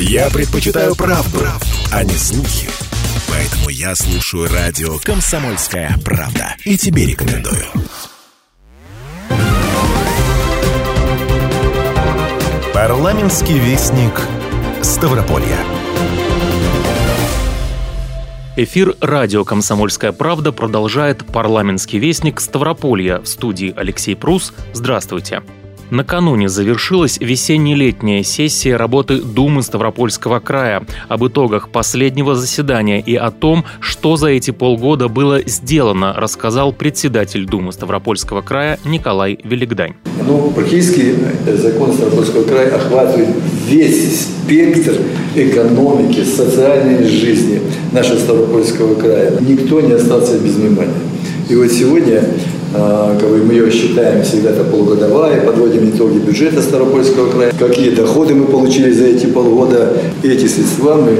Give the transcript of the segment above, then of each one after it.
Я предпочитаю правду, а не слухи. Поэтому я слушаю радио «Комсомольская правда». И тебе рекомендую. Парламентский вестник Ставрополья. Эфир радио «Комсомольская правда» продолжает парламентский вестник Ставрополья. В студии Алексей Прус. Здравствуйте. Накануне завершилась весенне-летняя сессия работы Думы Ставропольского края. Об итогах последнего заседания и о том, что за эти полгода было сделано, рассказал председатель Думы Ставропольского края Николай Великдань. Ну, практически э, закон Ставропольского края охватывает весь спектр экономики, социальной жизни нашего Ставропольского края. Никто не остался без внимания. И вот сегодня как бы мы ее считаем всегда это полугодовая, подводим итоги бюджета Старопольского края, какие доходы мы получили за эти полгода. Эти средства мы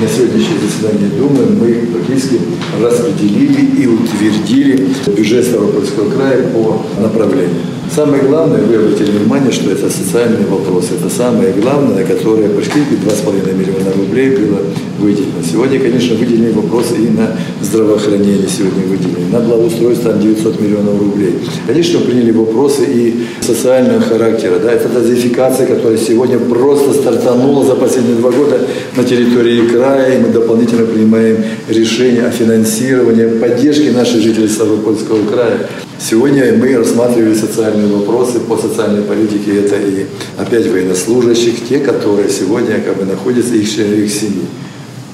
на сегодняшнее заседание Думы мы практически распределили и утвердили бюджет Ставропольского края по направлению. Самое главное, вы обратили внимание, что это социальный вопрос. Это самое главное, которое почти 2,5 миллиона рублей было выделено. Сегодня, конечно, выделены вопросы и на здравоохранение сегодня выделены, на благоустройство там 900 миллионов рублей. Конечно, приняли вопросы и социального характера. Да, это дозификация, которая сегодня просто стартанула за последние два года на территории края, и мы дополнительно принимаем решение о финансировании, поддержке наших жителей Ставропольского края. Сегодня мы рассматривали социальные вопросы по социальной политике. Это и опять военнослужащих, те, которые сегодня как бы находятся их члены их семьи.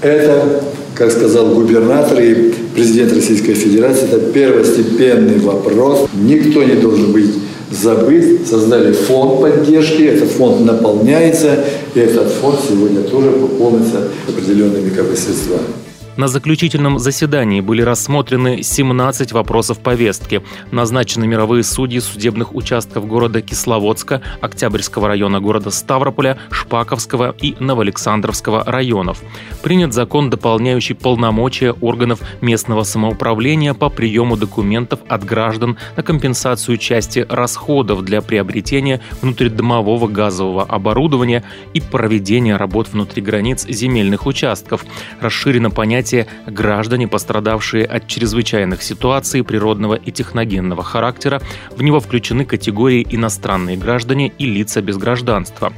Это, как сказал губернатор и президент Российской Федерации, это первостепенный вопрос. Никто не должен быть забыт. Создали фонд поддержки, этот фонд наполняется, и этот фонд сегодня тоже пополнится определенными как бы, средствами. На заключительном заседании были рассмотрены 17 вопросов повестки. Назначены мировые судьи судебных участков города Кисловодска, Октябрьского района города Ставрополя, Шпаковского и Новоалександровского районов. Принят закон, дополняющий полномочия органов местного самоуправления по приему документов от граждан на компенсацию части расходов для приобретения внутридомового газового оборудования и проведения работ внутри границ земельных участков. Расширено понятие понятие «граждане, пострадавшие от чрезвычайных ситуаций природного и техногенного характера». В него включены категории «иностранные граждане» и «лица без гражданства».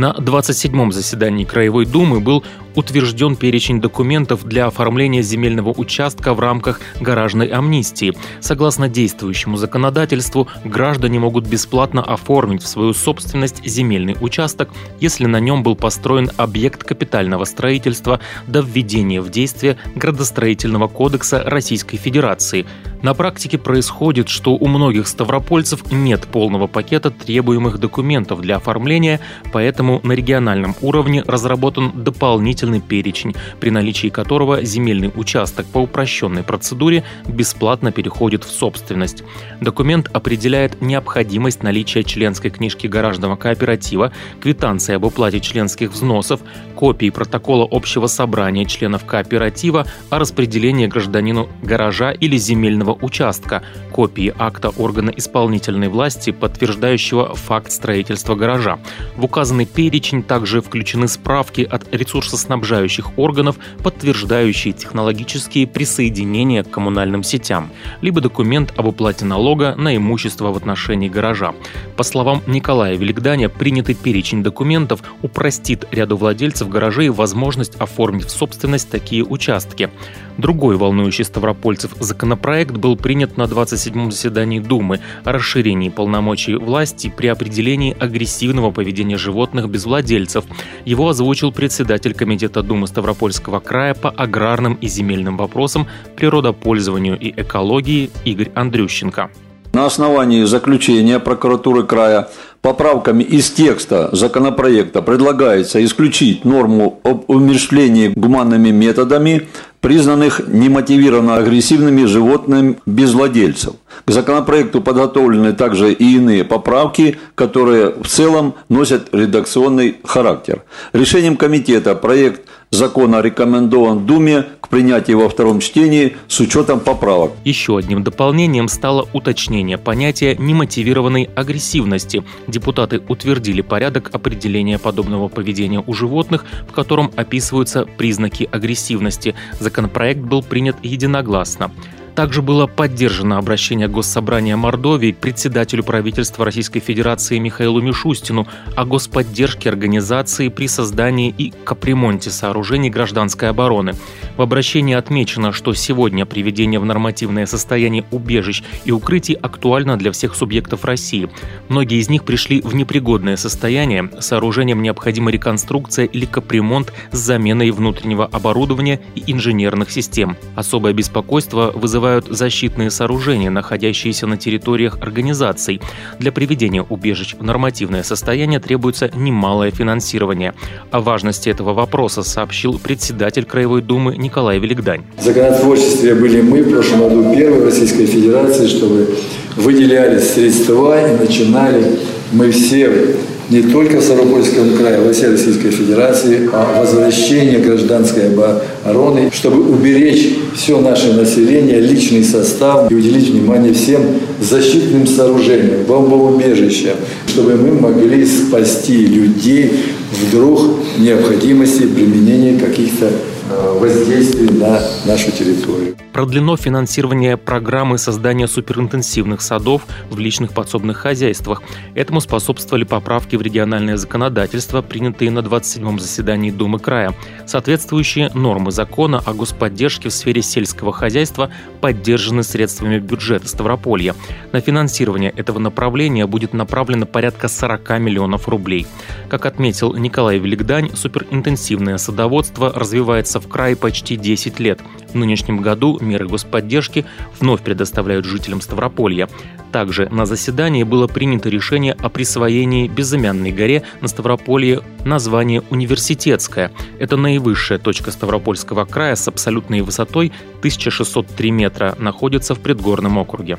На 27-м заседании Краевой Думы был утвержден перечень документов для оформления земельного участка в рамках гаражной амнистии. Согласно действующему законодательству, граждане могут бесплатно оформить в свою собственность земельный участок, если на нем был построен объект капитального строительства до введения в действие градостроительного кодекса Российской Федерации. На практике происходит, что у многих ставропольцев нет полного пакета требуемых документов для оформления, поэтому на региональном уровне разработан дополнительный перечень, при наличии которого земельный участок по упрощенной процедуре бесплатно переходит в собственность. Документ определяет необходимость наличия членской книжки гаражного кооператива, квитанции об уплате членских взносов, копии протокола общего собрания членов кооператива о распределении гражданину гаража или земельного участка, копии акта органа исполнительной власти, подтверждающего факт строительства гаража. В указанный перечень также включены справки от ресурсоснабжения снабжающих органов, подтверждающие технологические присоединения к коммунальным сетям, либо документ об уплате налога на имущество в отношении гаража. По словам Николая Великданя, принятый перечень документов упростит ряду владельцев гаражей возможность оформить в собственность такие участки. Другой волнующий ставропольцев законопроект был принят на 27-м заседании Думы о расширении полномочий власти при определении агрессивного поведения животных без владельцев. Его озвучил председатель Комитета Думы Ставропольского края по аграрным и земельным вопросам, природопользованию и экологии Игорь Андрющенко. На основании заключения прокуратуры края поправками из текста законопроекта предлагается исключить норму об умерщвлении гуманными методами признанных немотивированно агрессивными животными без владельцев. К законопроекту подготовлены также и иные поправки, которые в целом носят редакционный характер. Решением комитета проект закона рекомендован Думе к принятию во втором чтении с учетом поправок. Еще одним дополнением стало уточнение понятия немотивированной агрессивности. Депутаты утвердили порядок определения подобного поведения у животных, в котором описываются признаки агрессивности. Законопроект был принят единогласно. Также было поддержано обращение Госсобрания Мордовии к председателю правительства Российской Федерации Михаилу Мишустину о господдержке организации при создании и капремонте сооружений гражданской обороны. В обращении отмечено, что сегодня приведение в нормативное состояние убежищ и укрытий актуально для всех субъектов России. Многие из них пришли в непригодное состояние, сооружением необходима реконструкция или капремонт с заменой внутреннего оборудования и инженерных систем. Особое беспокойство вызывают защитные сооружения, находящиеся на территориях организаций. Для приведения убежищ в нормативное состояние требуется немалое финансирование. О важности этого вопроса сообщил председатель Краевой Думы Николай Великдань. В законотворчестве были мы в прошлом году первой Российской Федерации, чтобы выделяли средства и начинали мы все не только в Ставропольском крае, во всей Российской Федерации, а возвращение гражданской обороны, чтобы уберечь все наше население, личный состав и уделить внимание всем защитным сооружениям, бомбоубежищам, чтобы мы могли спасти людей вдруг необходимости применения каких-то воздействий на нашу территорию. Продлено финансирование программы создания суперинтенсивных садов в личных подсобных хозяйствах. Этому способствовали поправки в региональное законодательство, принятые на 27-м заседании Думы края. Соответствующие нормы закона о господдержке в сфере сельского хозяйства поддержаны средствами бюджета Ставрополья. На финансирование этого направления будет направлено порядка 40 миллионов рублей. Как отметил Николай Великдань, суперинтенсивное садоводство развивается в крае почти 10 лет. В нынешнем году меры господдержки вновь предоставляют жителям Ставрополья. Также на заседании было принято решение о присвоении безымянной горе на Ставрополье название «Университетская». Это наивысшая точка Ставропольского края с абсолютной высотой 1603 метра, находится в предгорном округе.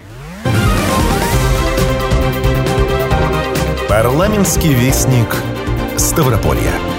Парламентский вестник Ставрополья.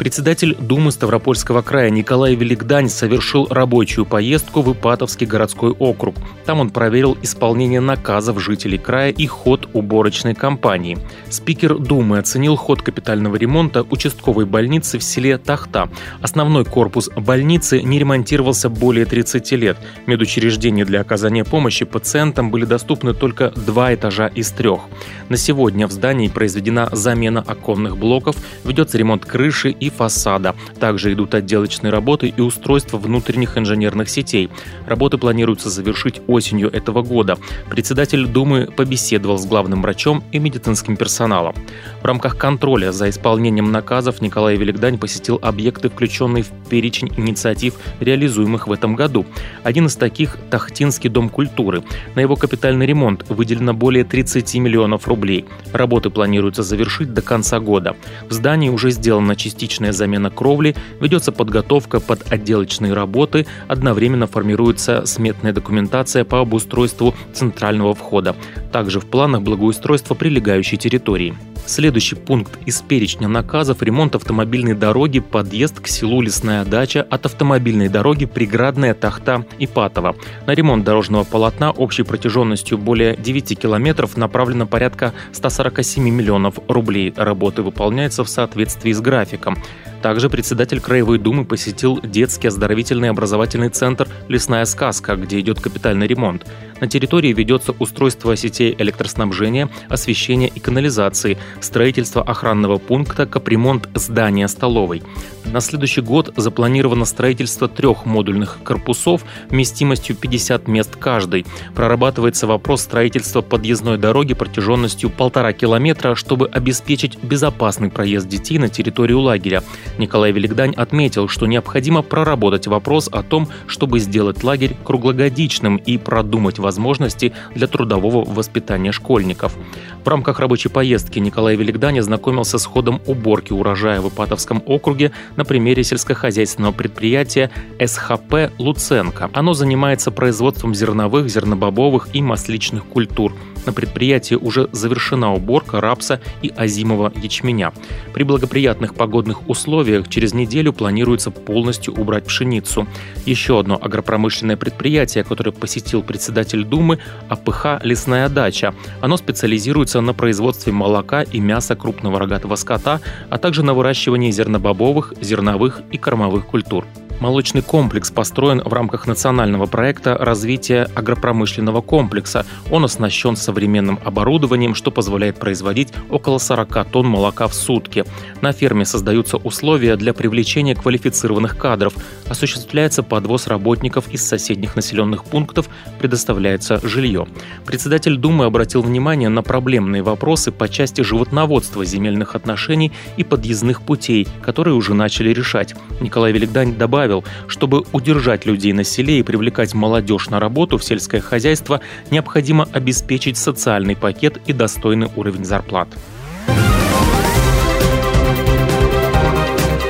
Председатель Думы Ставропольского края Николай Великдань совершил рабочую поездку в Ипатовский городской округ. Там он проверил исполнение наказов жителей края и ход уборочной кампании. Спикер Думы оценил ход капитального ремонта участковой больницы в селе Тахта. Основной корпус больницы не ремонтировался более 30 лет. Медучреждения для оказания помощи пациентам были доступны только два этажа из трех. На сегодня в здании произведена замена оконных блоков, ведется ремонт крыши и фасада. Также идут отделочные работы и устройство внутренних инженерных сетей. Работы планируется завершить осенью этого года. Председатель Думы побеседовал с главным врачом и медицинским персоналом. В рамках контроля за исполнением наказов Николай Великдань посетил объекты, включенные в перечень инициатив, реализуемых в этом году. Один из таких – Тахтинский дом культуры. На его капитальный ремонт выделено более 30 миллионов рублей. Работы планируется завершить до конца года. В здании уже сделана частичная частичная замена кровли, ведется подготовка под отделочные работы, одновременно формируется сметная документация по обустройству центрального входа. Также в планах благоустройства прилегающей территории. Следующий пункт из перечня наказов – ремонт автомобильной дороги, подъезд к селу Лесная дача от автомобильной дороги Преградная Тахта Ипатова. На ремонт дорожного полотна общей протяженностью более 9 километров направлено порядка 147 миллионов рублей. Работы выполняются в соответствии с графиком. Также председатель Краевой Думы посетил детский оздоровительный образовательный центр «Лесная сказка», где идет капитальный ремонт. На территории ведется устройство сетей электроснабжения, освещения и канализации, строительство охранного пункта, капремонт здания столовой. На следующий год запланировано строительство трех модульных корпусов вместимостью 50 мест каждый. Прорабатывается вопрос строительства подъездной дороги протяженностью полтора километра, чтобы обеспечить безопасный проезд детей на территорию лагеря. Николай Великдань отметил, что необходимо проработать вопрос о том, чтобы сделать лагерь круглогодичным и продумать возможности для трудового воспитания школьников. В рамках рабочей поездки Николай Великдань ознакомился с ходом уборки урожая в Ипатовском округе на примере сельскохозяйственного предприятия СХП «Луценко». Оно занимается производством зерновых, зернобобовых и масличных культур. На предприятии уже завершена уборка рапса и озимого ячменя. При благоприятных погодных условиях через неделю планируется полностью убрать пшеницу. Еще одно агропромышленное предприятие, которое посетил председатель Думы – АПХ «Лесная дача». Оно специализируется на производстве молока и мяса крупного рогатого скота, а также на выращивании зернобобовых, зерновых и кормовых культур. Молочный комплекс построен в рамках национального проекта развития агропромышленного комплекса. Он оснащен современным оборудованием, что позволяет производить около 40 тонн молока в сутки. На ферме создаются условия для привлечения квалифицированных кадров, осуществляется подвоз работников из соседних населенных пунктов, предоставляется жилье. Председатель Думы обратил внимание на проблемные вопросы по части животноводства, земельных отношений и подъездных путей, которые уже начали решать. Николай Великдань добавил, добавил, чтобы удержать людей на селе и привлекать молодежь на работу в сельское хозяйство, необходимо обеспечить социальный пакет и достойный уровень зарплат.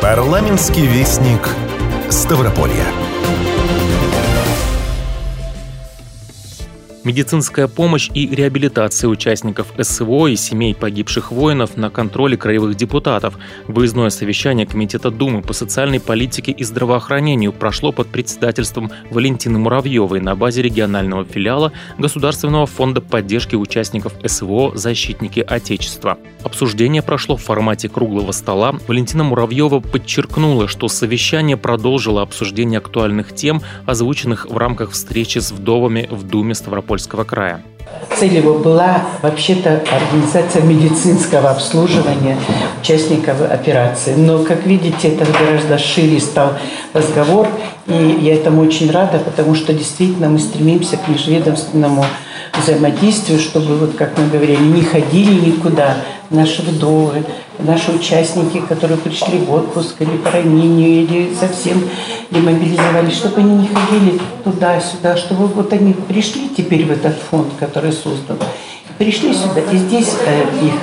Парламентский вестник Ставрополья. Медицинская помощь и реабилитация участников СВО и семей погибших воинов на контроле краевых депутатов. Выездное совещание Комитета Думы по социальной политике и здравоохранению прошло под председательством Валентины Муравьевой на базе регионального филиала Государственного фонда поддержки участников СВО «Защитники Отечества». Обсуждение прошло в формате круглого стола. Валентина Муравьева подчеркнула, что совещание продолжило обсуждение актуальных тем, озвученных в рамках встречи с вдовами в Думе Ставрополья Ставропольского края. Цель его была вообще-то организация медицинского обслуживания участников операции. Но, как видите, это гораздо шире стал разговор, и я этому очень рада, потому что действительно мы стремимся к межведомственному взаимодействию, чтобы, вот как мы говорили, не ходили никуда. Наши вдовы, наши участники, которые пришли в отпуск или по ранению, или совсем демобилизовались, чтобы они не ходили туда-сюда, чтобы вот они пришли теперь в этот фонд, который создан, пришли сюда, и здесь э, их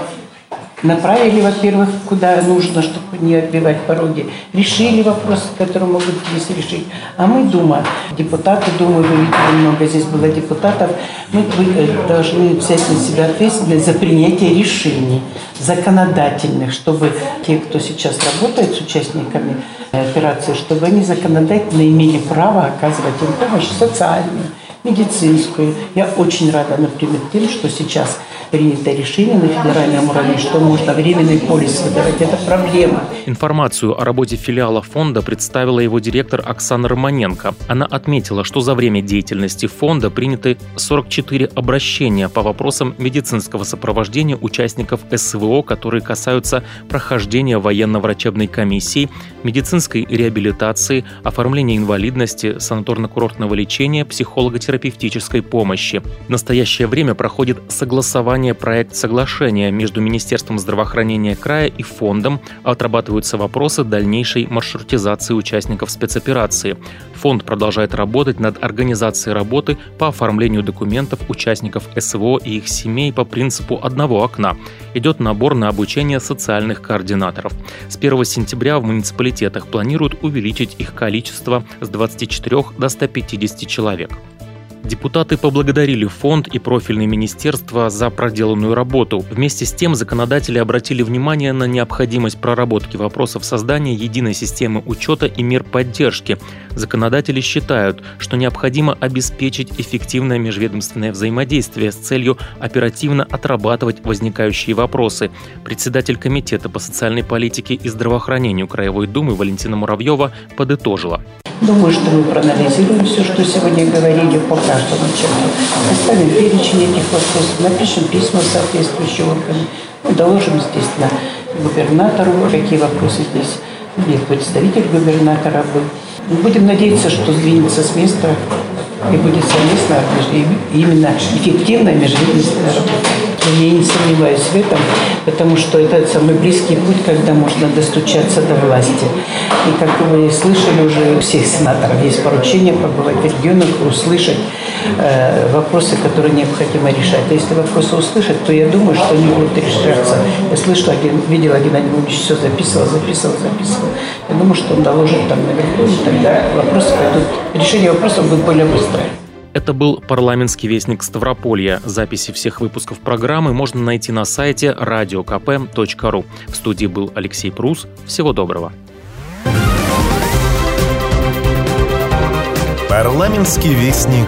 направили, во-первых, куда нужно, чтобы не отбивать пороги, решили вопросы, которые могут здесь решить. А мы, Дума, депутаты Думы, вы видите, много здесь было депутатов, мы э, должны взять на себя ответственность за принятие решений законодательных, чтобы те, кто сейчас работает с участниками операции, чтобы они законодательно имели право оказывать им помощь социальную, медицинскую. Я очень рада, например, тем, что сейчас принято решение на федеральном уровне, что можно временный полис выдавать. Это проблема. Информацию о работе филиала фонда представила его директор Оксана Романенко. Она отметила, что за время деятельности фонда приняты 44 обращения по вопросам медицинского сопровождения участников СВО, которые касаются прохождения военно-врачебной комиссии, медицинской реабилитации, оформления инвалидности, санаторно-курортного лечения, психолого-терапевтической помощи. В настоящее время проходит согласование проект соглашения между Министерством здравоохранения края и фондом отрабатываются вопросы дальнейшей маршрутизации участников спецоперации. Фонд продолжает работать над организацией работы по оформлению документов участников СВО и их семей по принципу одного окна. Идет набор на обучение социальных координаторов. С 1 сентября в муниципалитетах планируют увеличить их количество с 24 до 150 человек. Депутаты поблагодарили фонд и профильное министерство за проделанную работу. Вместе с тем законодатели обратили внимание на необходимость проработки вопросов создания единой системы учета и мер поддержки. Законодатели считают, что необходимо обеспечить эффективное межведомственное взаимодействие с целью оперативно отрабатывать возникающие вопросы. Председатель Комитета по социальной политике и здравоохранению Краевой Думы Валентина Муравьева подытожила. Думаю, что мы проанализируем все, что сегодня говорили по каждому черту. Оставим перечень этих вопросов, напишем письма в соответствующие органы, ну, доложим, естественно, губернатору, какие вопросы здесь, или представитель губернатора был. Будем надеяться, что сдвинется с места и будет совместно именно эффективная межведомственная работа. Я не сомневаюсь в этом, потому что это самый близкий путь, когда можно достучаться до власти. И как вы слышали уже у всех сенаторов, есть поручение побывать в регионах, услышать э, вопросы, которые необходимо решать. А если вопросы услышать, то я думаю, что они будут решаться. Я слышала, видела Геннадий Владимирович все записывал, записывал, записывал. Я думаю, что он доложит там наверху, и тогда вопросы пойдут, решение вопросов будет более быстрое. Это был парламентский вестник Ставрополья. Записи всех выпусков программы можно найти на сайте radiokp.ru. В студии был Алексей Прус. Всего доброго. Парламентский вестник